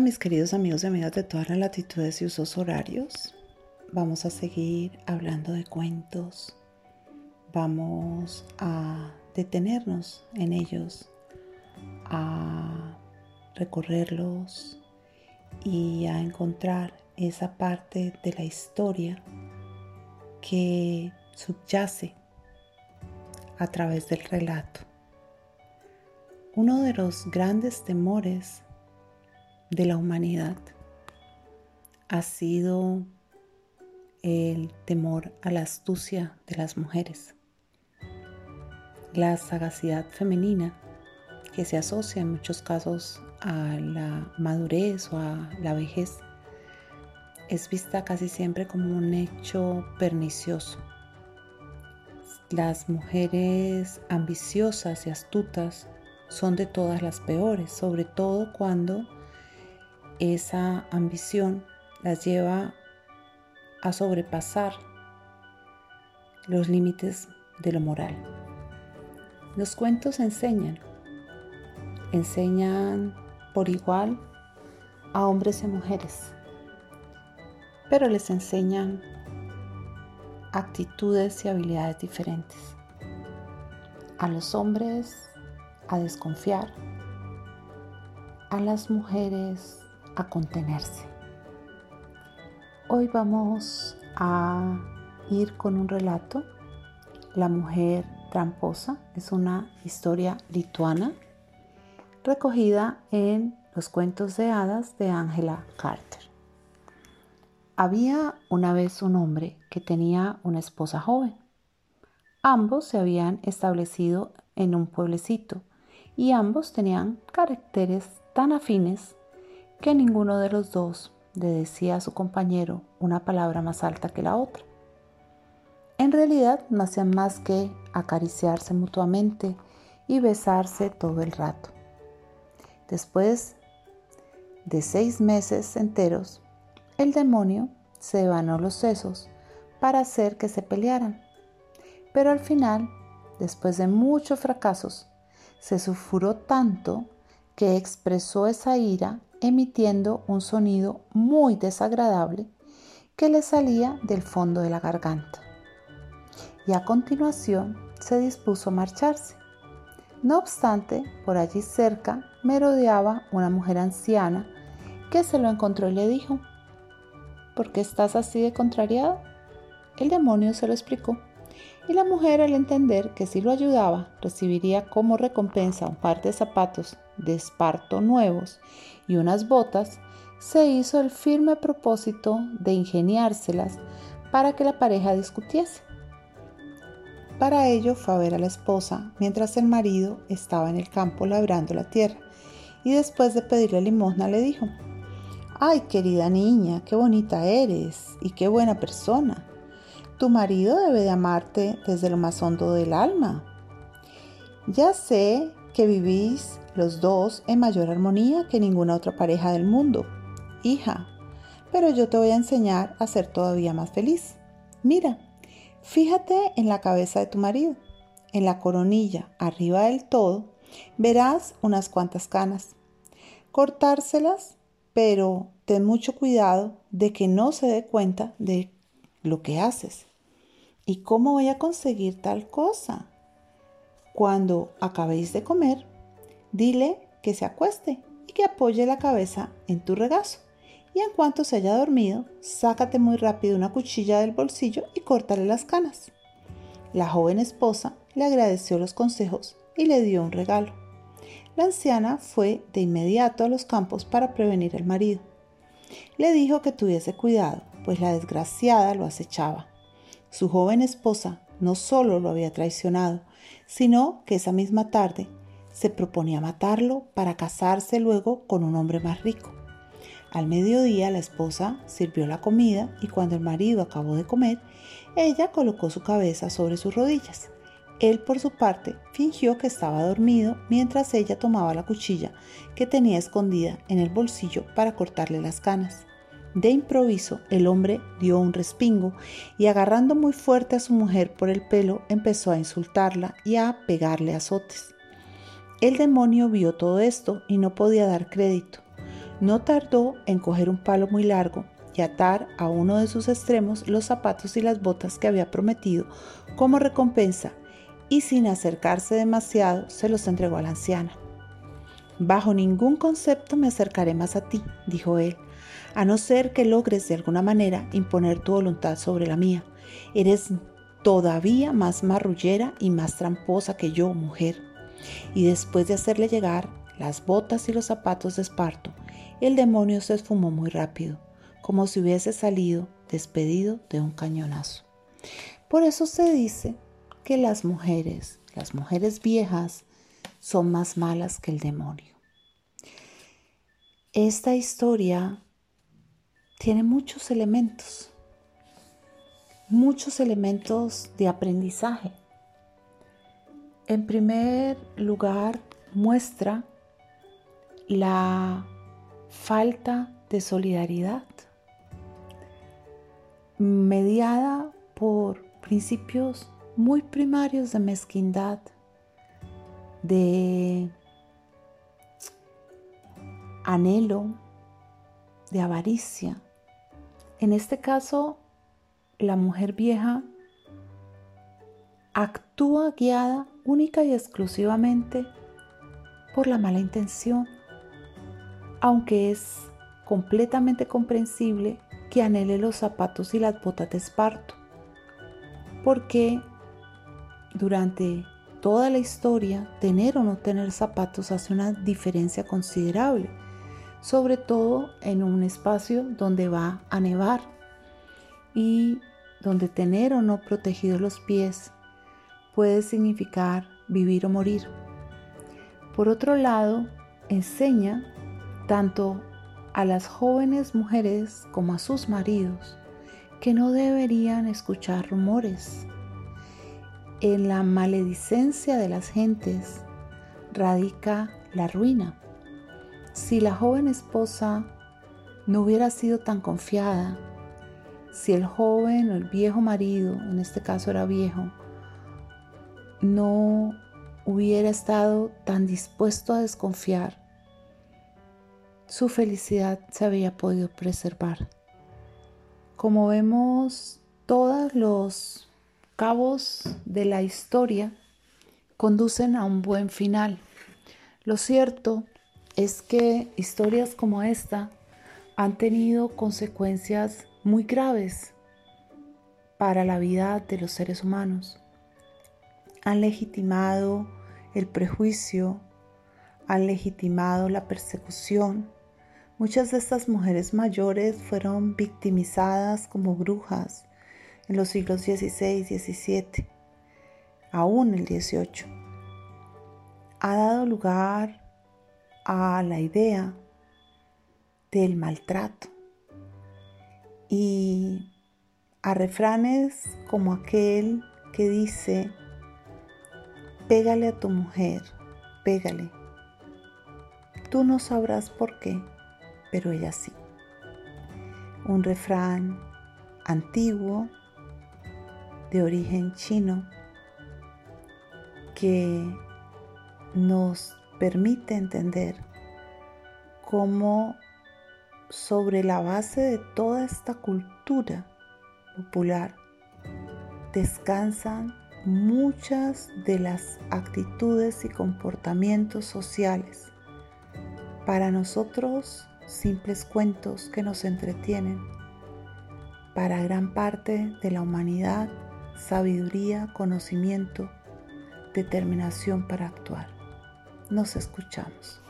Mis queridos amigos y amigas de todas las latitudes y usos horarios. Vamos a seguir hablando de cuentos. Vamos a detenernos en ellos, a recorrerlos y a encontrar esa parte de la historia que subyace a través del relato. Uno de los grandes temores de la humanidad ha sido el temor a la astucia de las mujeres, la sagacidad femenina que se asocia en muchos casos a la madurez o a la vejez es vista casi siempre como un hecho pernicioso. Las mujeres ambiciosas y astutas son de todas las peores, sobre todo cuando esa ambición las lleva a sobrepasar los límites de lo moral. Los cuentos enseñan, enseñan por igual a hombres y mujeres, pero les enseñan actitudes y habilidades diferentes. A los hombres a desconfiar, a las mujeres a contenerse. Hoy vamos a ir con un relato. La mujer tramposa es una historia lituana recogida en los cuentos de hadas de Angela Carter. Había una vez un hombre que tenía una esposa joven. Ambos se habían establecido en un pueblecito y ambos tenían caracteres tan afines que ninguno de los dos le decía a su compañero una palabra más alta que la otra. En realidad no hacían más que acariciarse mutuamente y besarse todo el rato. Después de seis meses enteros, el demonio se vanó los sesos para hacer que se pelearan. Pero al final, después de muchos fracasos, se sulfuró tanto que expresó esa ira emitiendo un sonido muy desagradable que le salía del fondo de la garganta. Y a continuación se dispuso a marcharse. No obstante, por allí cerca merodeaba una mujer anciana que se lo encontró y le dijo, ¿por qué estás así de contrariado? El demonio se lo explicó y la mujer al entender que si lo ayudaba recibiría como recompensa un par de zapatos de esparto nuevos y unas botas, se hizo el firme propósito de ingeniárselas para que la pareja discutiese. Para ello fue a ver a la esposa mientras el marido estaba en el campo labrando la tierra y después de pedirle limosna le dijo, Ay, querida niña, qué bonita eres y qué buena persona. Tu marido debe de amarte desde lo más hondo del alma. Ya sé que vivís los dos en mayor armonía que ninguna otra pareja del mundo, hija, pero yo te voy a enseñar a ser todavía más feliz. Mira, fíjate en la cabeza de tu marido, en la coronilla, arriba del todo, verás unas cuantas canas. Cortárselas, pero ten mucho cuidado de que no se dé cuenta de lo que haces. ¿Y cómo voy a conseguir tal cosa? Cuando acabéis de comer, dile que se acueste y que apoye la cabeza en tu regazo. Y en cuanto se haya dormido, sácate muy rápido una cuchilla del bolsillo y córtale las canas. La joven esposa le agradeció los consejos y le dio un regalo. La anciana fue de inmediato a los campos para prevenir al marido. Le dijo que tuviese cuidado, pues la desgraciada lo acechaba. Su joven esposa no solo lo había traicionado, sino que esa misma tarde se proponía matarlo para casarse luego con un hombre más rico. Al mediodía la esposa sirvió la comida y cuando el marido acabó de comer, ella colocó su cabeza sobre sus rodillas. Él por su parte fingió que estaba dormido mientras ella tomaba la cuchilla que tenía escondida en el bolsillo para cortarle las canas. De improviso, el hombre dio un respingo y agarrando muy fuerte a su mujer por el pelo, empezó a insultarla y a pegarle azotes. El demonio vio todo esto y no podía dar crédito. No tardó en coger un palo muy largo y atar a uno de sus extremos los zapatos y las botas que había prometido como recompensa y sin acercarse demasiado se los entregó a la anciana. Bajo ningún concepto me acercaré más a ti, dijo él, a no ser que logres de alguna manera imponer tu voluntad sobre la mía. Eres todavía más marrullera y más tramposa que yo, mujer. Y después de hacerle llegar las botas y los zapatos de esparto, el demonio se esfumó muy rápido, como si hubiese salido despedido de un cañonazo. Por eso se dice que las mujeres, las mujeres viejas, son más malas que el demonio. Esta historia tiene muchos elementos, muchos elementos de aprendizaje. En primer lugar, muestra la falta de solidaridad mediada por principios muy primarios de mezquindad, de anhelo, de avaricia. En este caso, la mujer vieja actúa guiada única y exclusivamente por la mala intención, aunque es completamente comprensible que anhele los zapatos y las botas de esparto, porque durante toda la historia, tener o no tener zapatos hace una diferencia considerable, sobre todo en un espacio donde va a nevar y donde tener o no protegidos los pies puede significar vivir o morir. Por otro lado, enseña tanto a las jóvenes mujeres como a sus maridos que no deberían escuchar rumores en la maledicencia de las gentes radica la ruina. Si la joven esposa no hubiera sido tan confiada, si el joven o el viejo marido, en este caso era viejo, no hubiera estado tan dispuesto a desconfiar, su felicidad se había podido preservar. Como vemos, todos los cabos de la historia conducen a un buen final. Lo cierto es que historias como esta han tenido consecuencias muy graves para la vida de los seres humanos. Han legitimado el prejuicio, han legitimado la persecución. Muchas de estas mujeres mayores fueron victimizadas como brujas en los siglos XVI, XVII, aún el XVIII, ha dado lugar a la idea del maltrato y a refranes como aquel que dice, pégale a tu mujer, pégale. Tú no sabrás por qué, pero ella sí. Un refrán antiguo de origen chino que nos permite entender cómo sobre la base de toda esta cultura popular descansan muchas de las actitudes y comportamientos sociales. Para nosotros, simples cuentos que nos entretienen. Para gran parte de la humanidad, sabiduría, conocimiento, determinación para actuar. Nos escuchamos.